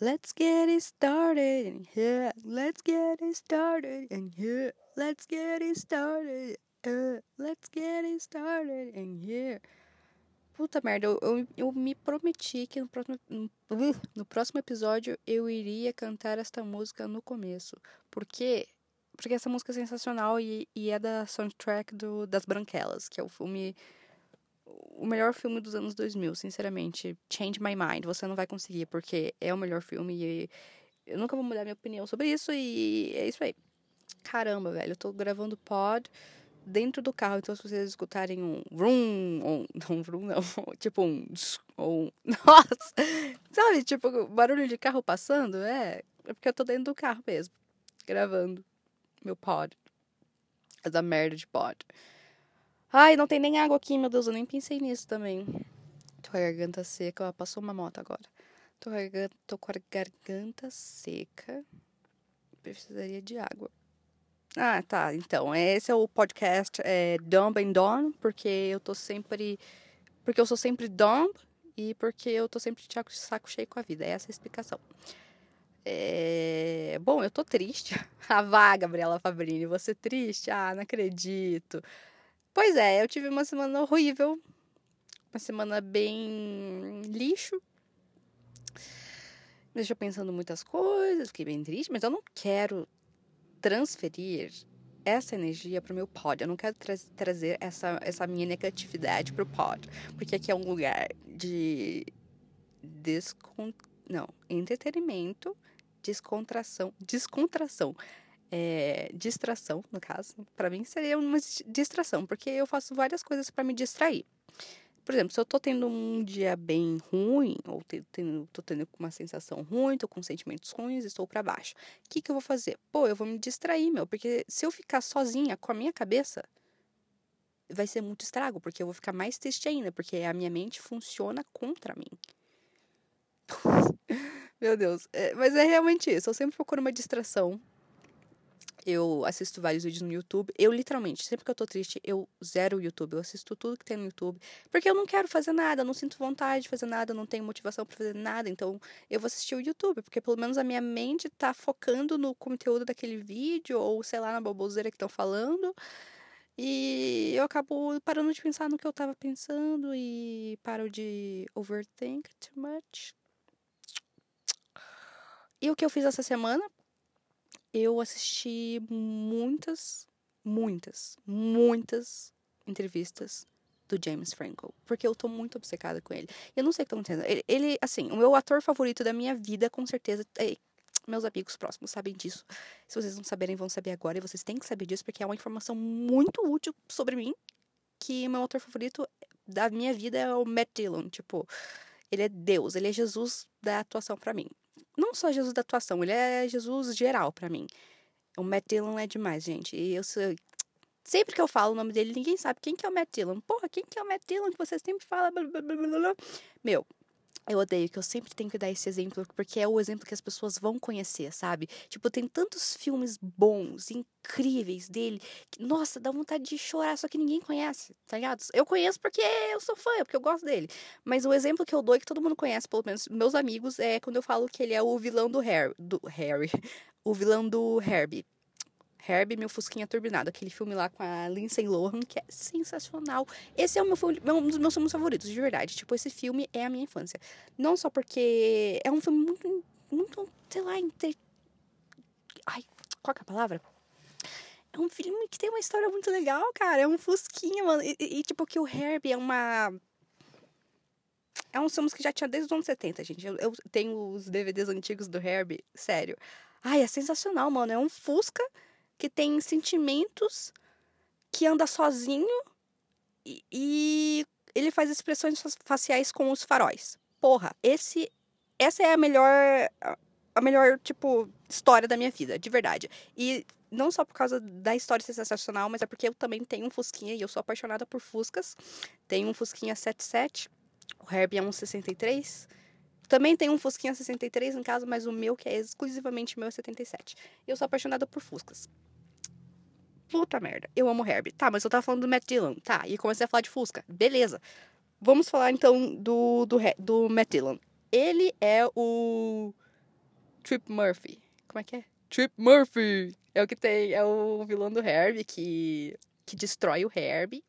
Let's get it started in here. Let's get it started in here. Let's get it started. Uh, let's get it started in here. Puta merda, eu, eu, eu me prometi que no próximo, no, no próximo episódio eu iria cantar esta música no começo. Porque porque essa música é sensacional e, e é da soundtrack do, das Branquelas, que é o filme. O melhor filme dos anos 2000, sinceramente. Change My Mind. Você não vai conseguir, porque é o melhor filme e eu nunca vou mudar minha opinião sobre isso e é isso aí. Caramba, velho, eu tô gravando pod dentro do carro, então se vocês escutarem um vroom, ou não vroom não, tipo um ou nossa, sabe, tipo barulho de carro passando, é, é porque eu tô dentro do carro mesmo, gravando meu pod. Essa merda de pod. Ai, não tem nem água aqui, meu Deus, eu nem pensei nisso também. Tô com a garganta seca, passou uma moto agora. Tô garganta, tô com a garganta seca. Precisaria de água. Ah, tá. Então, esse é o podcast é, Dumb and Dumb, porque eu tô sempre. Porque eu sou sempre dumb e porque eu tô sempre de saco cheio com a vida. Essa é a explicação. É... Bom, eu tô triste. Ah, vá, Gabriela Fabrini, você triste? Ah, não acredito. Pois é, eu tive uma semana horrível. Uma semana bem lixo. Me deixou pensando muitas coisas, fiquei bem triste, mas eu não quero transferir essa energia para o meu pod. Eu não quero tra trazer essa, essa minha negatividade para o pod. Porque aqui é um lugar de descon... não, entretenimento descontração, descontração, é, distração, no caso, para mim seria uma distração, porque eu faço várias coisas para me distrair. Por exemplo, se eu tô tendo um dia bem ruim, ou tendo, tô tendo uma sensação ruim, tô com sentimentos ruins, estou para baixo. O que, que eu vou fazer? Pô, eu vou me distrair, meu, porque se eu ficar sozinha com a minha cabeça, vai ser muito estrago, porque eu vou ficar mais triste ainda, porque a minha mente funciona contra mim. Meu Deus. É, mas é realmente isso. Eu sempre procuro uma distração. Eu assisto vários vídeos no YouTube. Eu, literalmente, sempre que eu tô triste, eu zero o YouTube. Eu assisto tudo que tem no YouTube. Porque eu não quero fazer nada, eu não sinto vontade de fazer nada, eu não tenho motivação para fazer nada. Então, eu vou assistir o YouTube. Porque pelo menos a minha mente tá focando no conteúdo daquele vídeo, ou sei lá, na baboseira que estão falando. E eu acabo parando de pensar no que eu tava pensando e paro de overthink too much. E o que eu fiz essa semana? Eu assisti muitas, muitas, muitas entrevistas do James Franco, porque eu tô muito obcecada com ele. Eu não sei o que tá acontecendo. Ele, ele, assim, o meu ator favorito da minha vida, com certeza, é, meus amigos próximos sabem disso. Se vocês não saberem, vão saber agora, e vocês têm que saber disso, porque é uma informação muito útil sobre mim, que meu ator favorito da minha vida é o Matt Dillon, tipo, ele é Deus, ele é Jesus da atuação para mim não só Jesus da atuação, ele é Jesus geral para mim. O Matt Dillon é demais, gente. E eu sou... Sempre que eu falo o nome dele, ninguém sabe quem que é o Matt Dillon. Porra, quem que é o Matt Dillon que vocês sempre falam? Meu, eu odeio que eu sempre tenho que dar esse exemplo, porque é o exemplo que as pessoas vão conhecer, sabe? Tipo, tem tantos filmes bons, incríveis dele, que, nossa, dá vontade de chorar, só que ninguém conhece, tá ligado? Eu conheço porque eu sou fã, porque eu gosto dele. Mas o exemplo que eu dou e que todo mundo conhece, pelo menos meus amigos, é quando eu falo que ele é o vilão do Harry, do Harry, o vilão do Herbie. Herbie, meu Fusquinha Turbinado, aquele filme lá com a Lindsay Lohan, que é sensacional. Esse é o meu, um dos meus filmes favoritos, de verdade. Tipo, esse filme é a minha infância. Não só porque é um filme muito, muito, sei lá, inter... Ai, qual é a palavra? É um filme que tem uma história muito legal, cara. É um Fusquinha, mano. E, e, tipo, que o Herbie é uma é um filme que já tinha desde os anos 70, gente. Eu, eu, tenho os DVDs antigos do Herbie, sério. Ai, é sensacional, mano. É um Fusca que tem sentimentos, que anda sozinho e, e ele faz expressões faciais com os faróis. Porra, esse essa é a melhor a melhor tipo história da minha vida, de verdade. E não só por causa da história ser sensacional, mas é porque eu também tenho um Fusquinha e eu sou apaixonada por Fuscas. Tenho um Fusquinha 77, o Herbie é um 63. Também tem um Fusquinha 63 em casa, mas o meu, que é exclusivamente meu, é 77. E eu sou apaixonada por Fuscas. Puta merda, eu amo Herbie. Tá, mas eu tava falando do Matt Dillon. Tá, e comecei a falar de Fusca. Beleza. Vamos falar então do, do, do Matt Dillon. Ele é o Trip Murphy. Como é que é? Trip Murphy! É o que tem, é o vilão do Herbie que, que destrói o Herbie,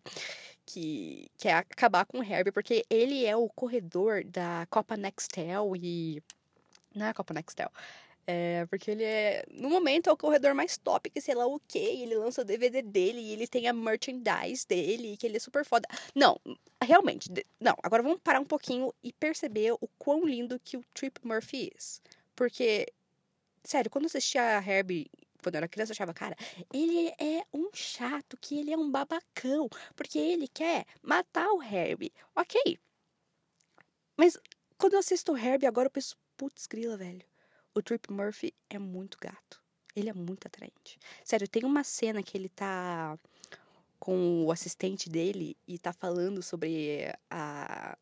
que quer acabar com o Herbie, porque ele é o corredor da Copa Nextel e. Não é a Copa Nextel. É, porque ele é, no momento, é o corredor mais top, que sei lá o quê. Ele lança o DVD dele e ele tem a merchandise dele, que ele é super foda. Não, realmente, não. Agora vamos parar um pouquinho e perceber o quão lindo que o Trip Murphy é. Porque, sério, quando eu assistia a Herbie quando eu era criança, eu achava, cara, ele é chato, que ele é um babacão, porque ele quer matar o Herbie. Ok. Mas quando eu assisto o Herbie, agora eu penso, putz, grila, velho. O Trip Murphy é muito gato. Ele é muito atraente. Sério, tem uma cena que ele tá com o assistente dele e tá falando sobre a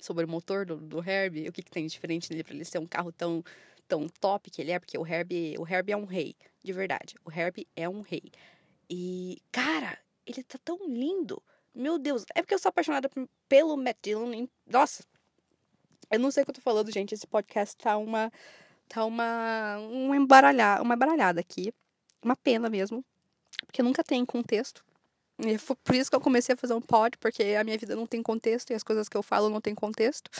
sobre o motor do, do Herbie, o que, que tem de diferente nele para ele ser um carro tão tão top que ele é, porque o Herbie, o Herbie é um rei, de verdade. O Herbie é um rei. E, cara, ele tá tão lindo. Meu Deus, é porque eu sou apaixonada pelo Matt Dillon. Nossa, eu não sei o que eu tô falando, gente. Esse podcast tá uma tá uma um embaralhar, uma embaralhada aqui. Uma pena mesmo, porque nunca tem contexto. E foi por isso que eu comecei a fazer um pod, porque a minha vida não tem contexto e as coisas que eu falo não tem contexto.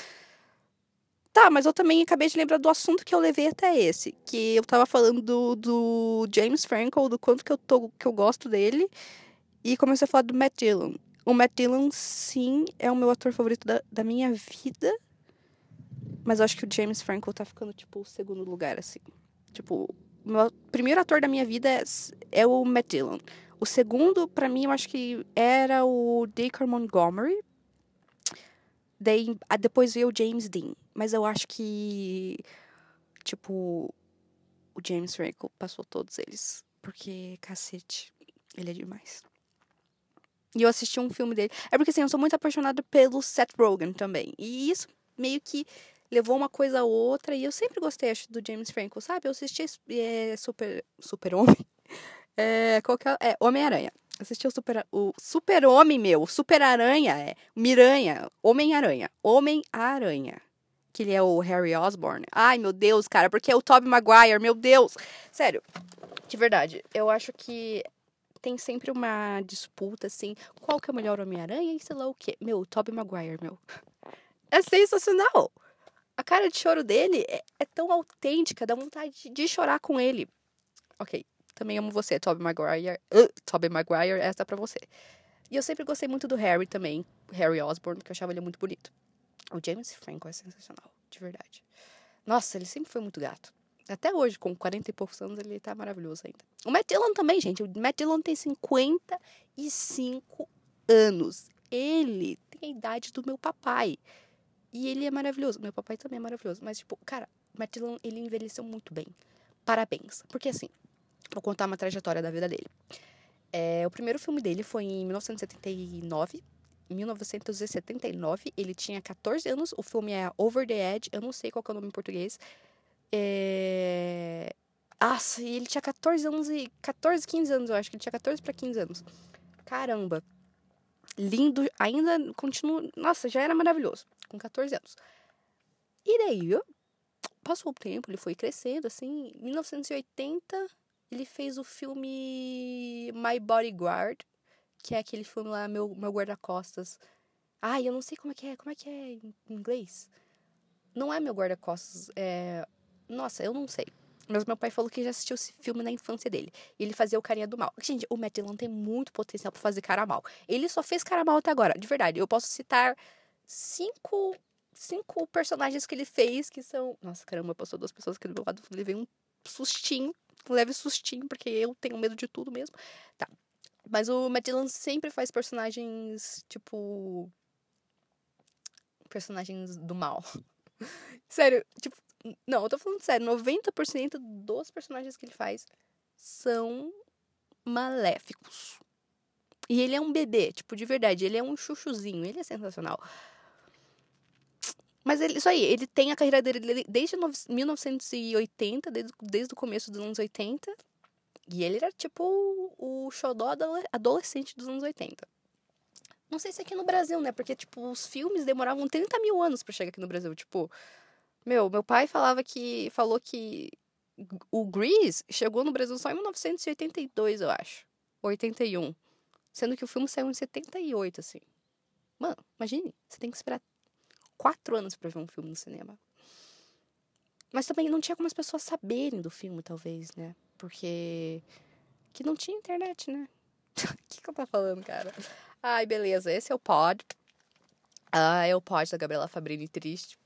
Tá, mas eu também acabei de lembrar do assunto que eu levei até esse. Que eu tava falando do, do James Franco, do quanto que eu, tô, que eu gosto dele. E comecei a falar do Matt Dillon. O Matt Dillon, sim, é o meu ator favorito da, da minha vida. Mas eu acho que o James Franco tá ficando, tipo, o segundo lugar, assim. Tipo, o meu primeiro ator da minha vida é, é o Matt Dillon. O segundo, para mim, eu acho que era o Dacre Montgomery. Daí, depois veio o James Dean. Mas eu acho que, tipo, o James Franco passou todos eles. Porque, cacete, ele é demais. E eu assisti um filme dele. É porque, assim, eu sou muito apaixonada pelo Seth Rogen também. E isso meio que levou uma coisa a outra. E eu sempre gostei, acho, do James Franco, sabe? Eu assisti é, Super... Super Homem. É, qualquer, é, Homem-Aranha. Assisti o Super, o Super Homem, meu. Super Aranha, é. Miranha. Homem-Aranha. Homem-Aranha. Que ele é o Harry Osborn. Ai, meu Deus, cara. Porque é o Tobey Maguire, meu Deus. Sério. De verdade. Eu acho que tem sempre uma disputa, assim. Qual que é o melhor Homem-Aranha e sei lá o quê. Meu, Tobey Maguire, meu. É sensacional. A cara de choro dele é, é tão autêntica, dá vontade de chorar com ele. Ok, também amo você, Tobey Maguire. Uh, Tobey Maguire, essa é pra você. E eu sempre gostei muito do Harry também, Harry Osborn, que eu achava ele muito bonito. O James Franco é sensacional, de verdade. Nossa, ele sempre foi muito gato. Até hoje, com 40 e poucos anos, ele tá maravilhoso ainda. O Matt Dillon também, gente. O Matt Dillon tem 55 anos. Ele tem a idade do meu papai. E ele é maravilhoso. Meu papai também é maravilhoso. Mas, tipo, cara, o Matt Dillon, ele envelheceu muito bem. Parabéns. Porque, assim, Vou contar uma trajetória da vida dele. É, o primeiro filme dele foi em 1979. Em 1979, ele tinha 14 anos. O filme é Over the Edge. Eu não sei qual é o nome em português. É... Nossa, ele tinha 14 anos e. 14, 15 anos, eu acho que ele tinha 14 para 15 anos. Caramba. Lindo, ainda continua. Nossa, já era maravilhoso. Com 14 anos. E daí, passou o tempo, ele foi crescendo, assim. Em 1980, ele fez o filme My Bodyguard, que é aquele filme lá, Meu, meu Guarda-Costas. Ai, eu não sei como é que é. Como é que é em inglês? Não é Meu Guarda-Costas, é... Nossa, eu não sei. Mas meu pai falou que já assistiu esse filme na infância dele. E ele fazia o carinha do mal. Gente, o Matt Dillon tem muito potencial para fazer cara mal. Ele só fez cara mal até agora. De verdade, eu posso citar cinco, cinco personagens que ele fez que são... Nossa, caramba, passou duas pessoas aqui do meu lado. Levei um sustinho leve sustinho, porque eu tenho medo de tudo mesmo. Tá. Mas o Matt Dillon sempre faz personagens, tipo. Personagens do mal. sério, tipo. Não, eu tô falando sério. 90% dos personagens que ele faz são maléficos. E ele é um bebê, tipo, de verdade. Ele é um chuchuzinho. Ele é sensacional. Mas ele, isso aí, ele tem a carreira dele desde 1980, desde, desde o começo dos anos 80. E ele era tipo o xodó adolescente dos anos 80. Não sei se aqui no Brasil, né? Porque, tipo, os filmes demoravam 30 mil anos para chegar aqui no Brasil. Tipo, Meu, meu pai falava que. Falou que o Grease chegou no Brasil só em 1982, eu acho. 81. Sendo que o filme saiu em 78, assim. Mano, imagine, você tem que esperar quatro anos para ver um filme no cinema. Mas também não tinha como as pessoas saberem do filme, talvez, né? Porque. Que não tinha internet, né? O que, que eu tô falando, cara? Ai, beleza. Esse é o pod. Ah, é o pod da Gabriela Fabrini triste.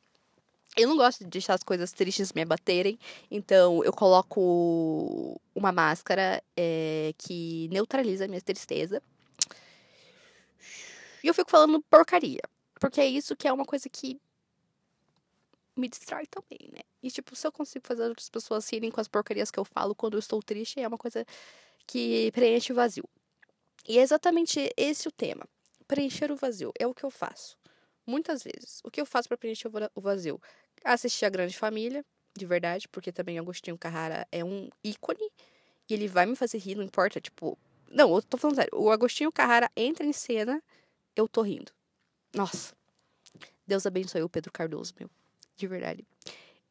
Eu não gosto de deixar as coisas tristes me abaterem, então eu coloco uma máscara é, que neutraliza a minha tristeza. E eu fico falando porcaria, porque é isso que é uma coisa que me distrai também, né? E, tipo, se eu consigo fazer outras pessoas rirem com as porcarias que eu falo quando eu estou triste, é uma coisa que preenche o vazio. E é exatamente esse o tema. Preencher o vazio. É o que eu faço. Muitas vezes. O que eu faço para preencher o vazio? Assistir a Grande Família, de verdade, porque também Agostinho Carrara é um ícone. E ele vai me fazer rir, não importa, tipo. Não, eu tô falando sério. O Agostinho Carrara entra em cena, eu tô rindo. Nossa. Deus abençoe o Pedro Cardoso, meu de verdade.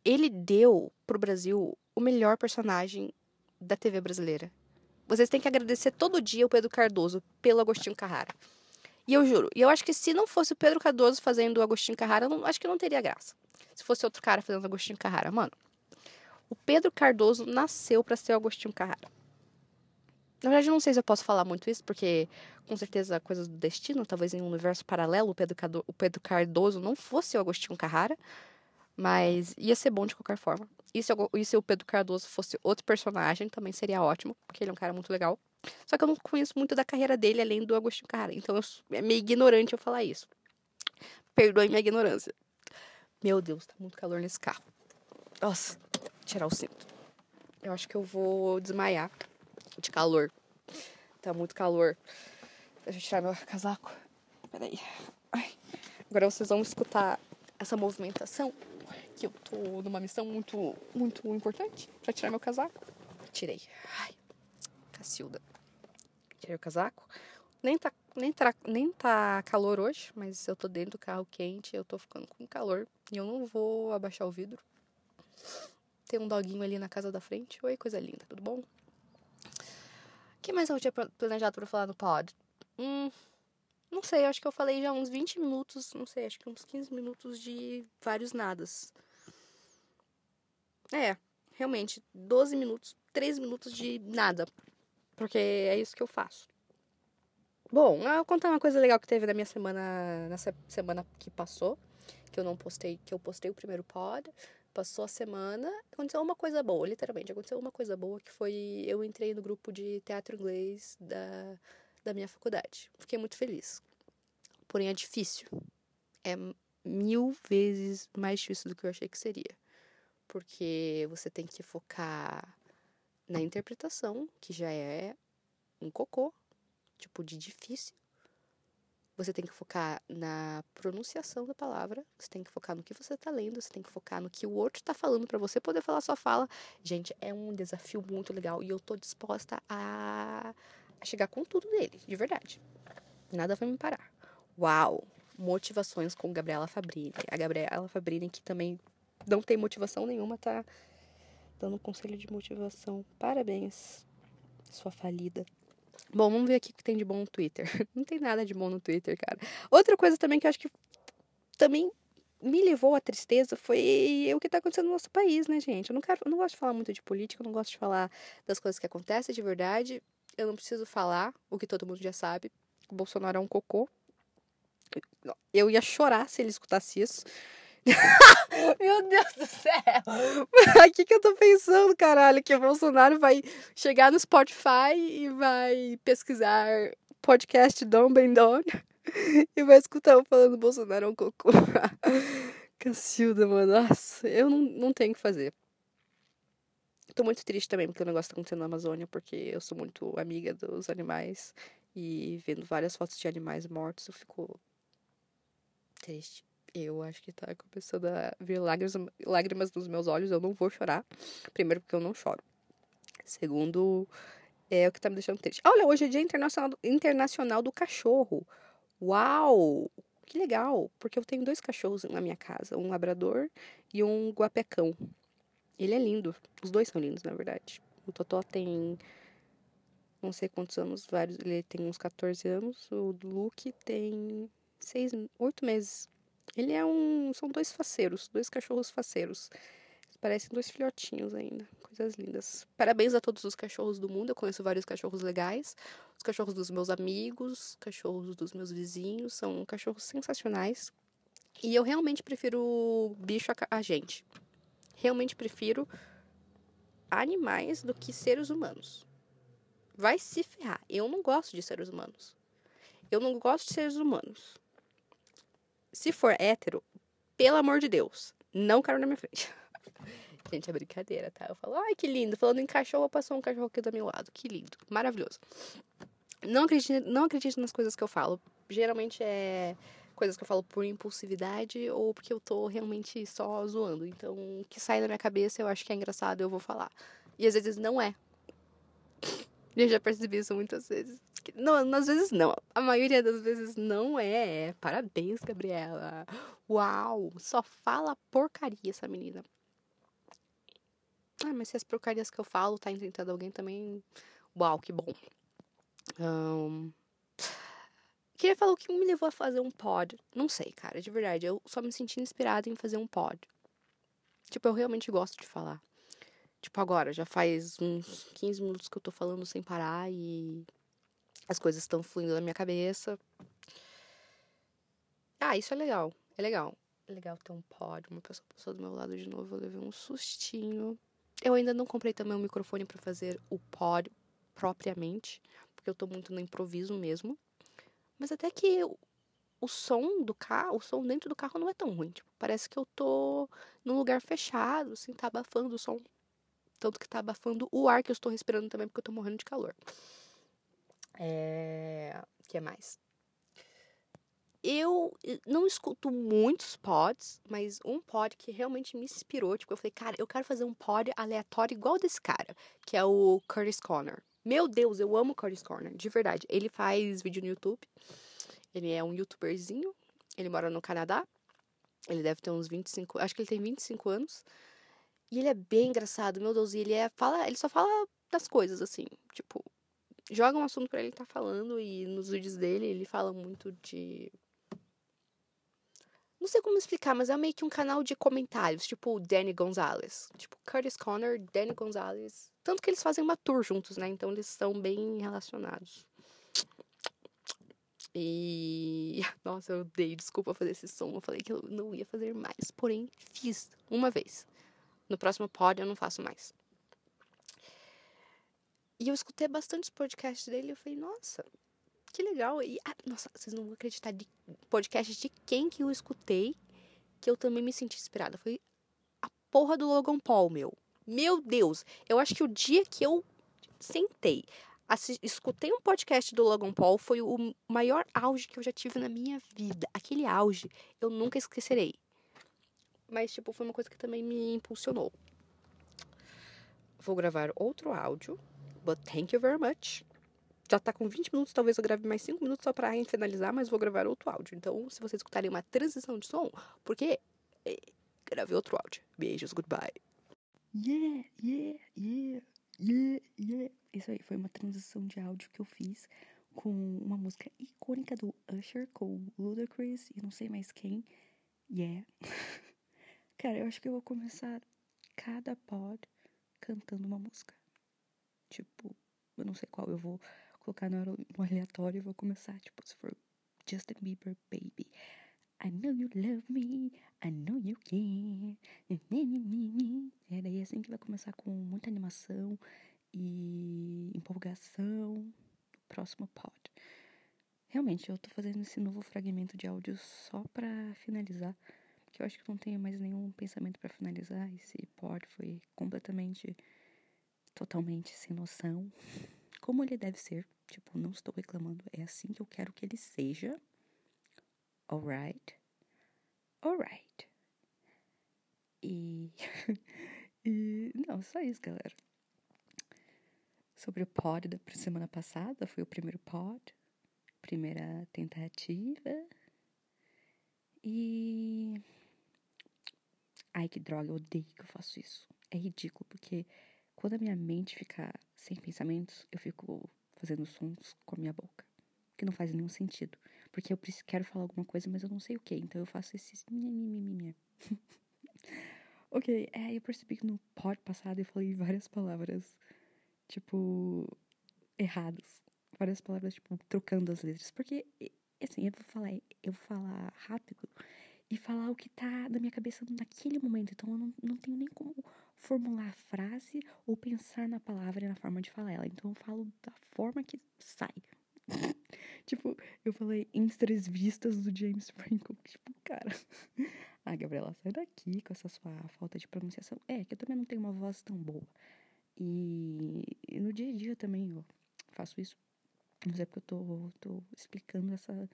Ele deu pro Brasil o melhor personagem da TV brasileira. Vocês têm que agradecer todo dia o Pedro Cardoso pelo Agostinho Carrara. E eu juro, e eu acho que se não fosse o Pedro Cardoso fazendo o Agostinho Carrara, não, acho que não teria graça. Se fosse outro cara fazendo o Agostinho Carrara, mano. O Pedro Cardoso nasceu para ser o Agostinho Carrara. Na verdade, eu não sei se eu posso falar muito isso, porque com certeza coisas do destino, talvez em um universo paralelo, o Pedro, o Pedro Cardoso não fosse o Agostinho Carrara. Mas ia ser bom de qualquer forma. E se, eu, e se o Pedro Cardoso fosse outro personagem, também seria ótimo, porque ele é um cara muito legal. Só que eu não conheço muito da carreira dele, além do Agostinho Carrara. Então eu, é meio ignorante eu falar isso. Perdoe minha ignorância. Meu Deus, tá muito calor nesse carro. Nossa, tirar o cinto. Eu acho que eu vou desmaiar de calor. Tá muito calor. Deixa eu tirar meu casaco. Peraí. Ai. Agora vocês vão escutar essa movimentação que eu tô numa missão muito, muito importante para tirar meu casaco. Tirei. Ai, Cacilda. Tirei o casaco. Nem tá, nem, tá, nem tá calor hoje, mas eu tô dentro do carro quente, eu tô ficando com calor e eu não vou abaixar o vidro. Tem um doguinho ali na casa da frente. Oi, coisa linda, tudo bom? Mais eu tinha planejado para falar no pod? Hum, não sei, acho que eu falei já uns 20 minutos, não sei, acho que uns 15 minutos de vários nadas. É, realmente, 12 minutos, 13 minutos de nada. Porque é isso que eu faço. Bom, eu vou contar uma coisa legal que teve na minha semana, nessa semana que passou, que eu não postei, que eu postei o primeiro pod. Passou a semana, aconteceu uma coisa boa, literalmente, aconteceu uma coisa boa que foi eu entrei no grupo de teatro inglês da da minha faculdade. Fiquei muito feliz. Porém, é difícil. É mil vezes mais difícil do que eu achei que seria. Porque você tem que focar na interpretação, que já é um cocô, tipo de difícil. Você tem que focar na pronunciação da palavra, você tem que focar no que você está lendo, você tem que focar no que o outro está falando para você poder falar sua fala. Gente, é um desafio muito legal e eu tô disposta a a chegar com tudo dele, de verdade. Nada vai me parar. Uau! Motivações com Gabriela Fabrini. A Gabriela Fabrini, que também não tem motivação nenhuma, tá dando um conselho de motivação. Parabéns, sua falida. Bom, vamos ver aqui o que tem de bom no Twitter. Não tem nada de bom no Twitter, cara. Outra coisa também que eu acho que também me levou à tristeza foi o que está acontecendo no nosso país, né, gente? Eu não quero, eu não gosto de falar muito de política, eu não gosto de falar das coisas que acontecem de verdade eu não preciso falar o que todo mundo já sabe. O Bolsonaro é um cocô. Eu ia chorar se ele escutasse isso. Meu Deus do céu! O que, que eu tô pensando, caralho? Que o Bolsonaro vai chegar no Spotify e vai pesquisar podcast Dom Bendon e vai escutar eu falando Bolsonaro é um cocô. Cacilda, mano. Nossa, eu não, não tenho o que fazer. Tô muito triste também porque o negócio tá acontecendo na Amazônia, porque eu sou muito amiga dos animais e vendo várias fotos de animais mortos eu fico triste. Eu acho que tá começando a vir lágrimas, lágrimas nos meus olhos. Eu não vou chorar. Primeiro, porque eu não choro. Segundo, é o que tá me deixando triste. Olha, hoje é Dia Internacional, Internacional do Cachorro. Uau! que legal, porque eu tenho dois cachorros na minha casa, um labrador e um guapecão. Ele é lindo, os dois são lindos, na verdade. O Totó tem não sei quantos anos, vários, ele tem uns 14 anos, o Luke tem seis, oito meses. Ele é um, são dois faceiros, dois cachorros faceiros. Parecem dois filhotinhos ainda. Coisas lindas. Parabéns a todos os cachorros do mundo. Eu conheço vários cachorros legais. Os cachorros dos meus amigos, cachorros dos meus vizinhos. São cachorros sensacionais. E eu realmente prefiro bicho a, a gente. Realmente prefiro animais do que seres humanos. Vai se ferrar. Eu não gosto de seres humanos. Eu não gosto de seres humanos. Se for hétero, pelo amor de Deus, não quero na minha frente. Gente, é brincadeira, tá? Eu falo, ai, que lindo. Falando em cachorro, passou um cachorro aqui do meu lado. Que lindo. Maravilhoso. Não acredite, não acredite nas coisas que eu falo. Geralmente é coisas que eu falo por impulsividade ou porque eu tô realmente só zoando. Então, o que sai da minha cabeça eu acho que é engraçado, eu vou falar. E às vezes não é. Eu já percebi isso muitas vezes. Não, às vezes não. A maioria das vezes não é. Parabéns, Gabriela. Uau, só fala porcaria essa menina. Ah, mas se as porcarias que eu falo tá inventando alguém também. Uau, que bom. Um... Queria falar o que me levou a fazer um pod. Não sei, cara, de verdade. Eu só me senti inspirada em fazer um pod. Tipo, eu realmente gosto de falar. Tipo, agora, já faz uns 15 minutos que eu tô falando sem parar e as coisas estão fluindo na minha cabeça. Ah, isso é legal. É legal. É legal ter um pod. Uma pessoa passou do meu lado de novo. Eu levei um sustinho. Eu ainda não comprei também um microfone para fazer o pod propriamente, porque eu tô muito no improviso mesmo. Mas até que o som do carro, o som dentro do carro não é tão ruim. Tipo, parece que eu tô num lugar fechado, assim, tá abafando o som. Tanto que tá abafando o ar que eu estou respirando também, porque eu tô morrendo de calor. É. Que mais? eu não escuto muitos pods, mas um pod que realmente me inspirou, tipo, eu falei, cara, eu quero fazer um pod aleatório igual desse cara, que é o Curtis Corner. Meu Deus, eu amo o Curtis Corner, de verdade. Ele faz vídeo no YouTube. Ele é um youtuberzinho. Ele mora no Canadá. Ele deve ter uns 25, acho que ele tem 25 anos. E ele é bem engraçado, meu Deus, e ele é fala, ele só fala das coisas assim, tipo, joga um assunto para ele estar tá falando e nos vídeos dele ele fala muito de não sei como explicar, mas é meio que um canal de comentários, tipo o Danny Gonzalez. Tipo, Curtis Connor, Danny Gonzalez. Tanto que eles fazem uma tour juntos, né? Então eles são bem relacionados. E. Nossa, eu dei desculpa fazer esse som. Eu falei que eu não ia fazer mais. Porém, fiz uma vez. No próximo pod eu não faço mais. E eu escutei bastante os podcasts dele e eu falei, nossa, que legal. E, ah, nossa, vocês não vão acreditar de podcast de quem que eu escutei que eu também me senti inspirada. Foi a porra do Logan Paul, meu. Meu Deus. Eu acho que o dia que eu sentei, escutei um podcast do Logan Paul foi o maior auge que eu já tive na minha vida. Aquele auge eu nunca esquecerei. Mas, tipo, foi uma coisa que também me impulsionou. Vou gravar outro áudio. But thank you very much já tá com 20 minutos, talvez eu grave mais 5 minutos só pra finalizar, mas vou gravar outro áudio. Então, se vocês escutarem uma transição de som, porque é, gravei outro áudio. Beijos, goodbye. Yeah, yeah, yeah, yeah, yeah. Isso aí foi uma transição de áudio que eu fiz com uma música icônica do Usher, com Ludacris e não sei mais quem. Yeah. Cara, eu acho que eu vou começar cada pod cantando uma música. Tipo, eu não sei qual eu vou colocar no, aleatório e vou começar, tipo, se for Justin Bieber, baby. I know you love me, I know you can. É daí assim que vai começar com muita animação e empolgação. Próximo pod. Realmente, eu tô fazendo esse novo fragmento de áudio só pra finalizar. Porque eu acho que não tenho mais nenhum pensamento para finalizar. Esse pod foi completamente, totalmente sem noção como ele deve ser. Tipo, não estou reclamando, é assim que eu quero que ele seja. Alright? Alright. E. e. Não, só isso, galera. Sobre o pod da semana passada, foi o primeiro pod, primeira tentativa. E. Ai, que droga, eu odeio que eu faço isso. É ridículo, porque quando a minha mente fica sem pensamentos, eu fico fazendo sons com a minha boca. Que não faz nenhum sentido. Porque eu quero falar alguma coisa, mas eu não sei o que. Então eu faço esses. ok, é, eu percebi que no pod passado eu falei várias palavras, tipo, erradas. Várias palavras, tipo, trocando as letras. Porque, assim, eu vou falar, eu vou falar rápido e falar o que tá na minha cabeça naquele momento. Então eu não, não tenho nem como formular a frase ou pensar na palavra e na forma de falar ela. Então eu falo da forma que sai. tipo, eu falei em três vistas do James Franco. Tipo, cara. ah, Gabriela, sai daqui com essa sua falta de pronunciação. É, que eu também não tenho uma voz tão boa. E, e no dia a dia também eu faço isso. Mas é porque eu tô, tô explicando essa,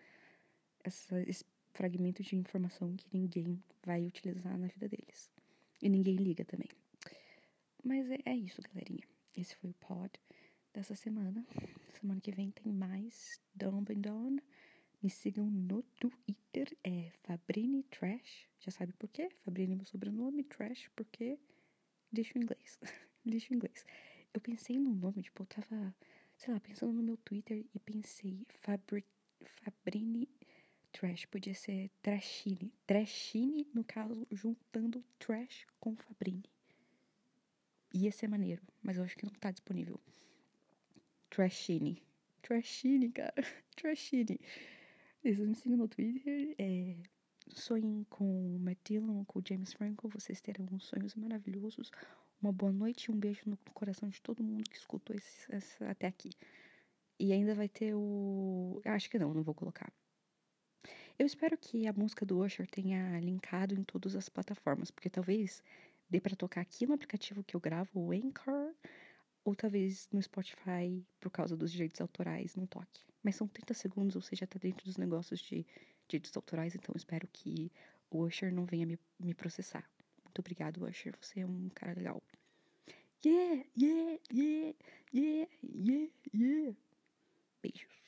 essa, esse fragmento de informação que ninguém vai utilizar na vida deles. E ninguém liga também. Mas é, é isso, galerinha. Esse foi o pod dessa semana. Semana que vem tem mais Dumb. Me sigam no Twitter, é Fabrini Trash. Já sabe por quê? Fabrini é meu sobrenome, Trash, porque lixo inglês. lixo inglês. Eu pensei no nome, tipo, eu tava, sei lá, pensando no meu Twitter e pensei Fabri, Fabrini Trash. Podia ser Trashine. Trashine, no caso, juntando Trash com Fabrini. Ia ser maneiro, mas eu acho que não tá disponível. Trashine. Trashine, cara. Trashine. Vocês me sigam no Twitter. É, sonhem com o Matt Dillon, com o James Franco. Vocês terão sonhos maravilhosos. Uma boa noite e um beijo no coração de todo mundo que escutou esse, esse, até aqui. E ainda vai ter o. Acho que não, não vou colocar. Eu espero que a música do Usher tenha linkado em todas as plataformas, porque talvez dê para tocar aqui no aplicativo que eu gravo, o Anchor, ou talvez no Spotify, por causa dos direitos autorais, não toque. Mas são 30 segundos, ou seja, tá dentro dos negócios de direitos autorais, então espero que o Usher não venha me, me processar. Muito obrigado, Usher, você é um cara legal. Yeah, yeah, yeah, yeah, yeah, yeah. Beijos.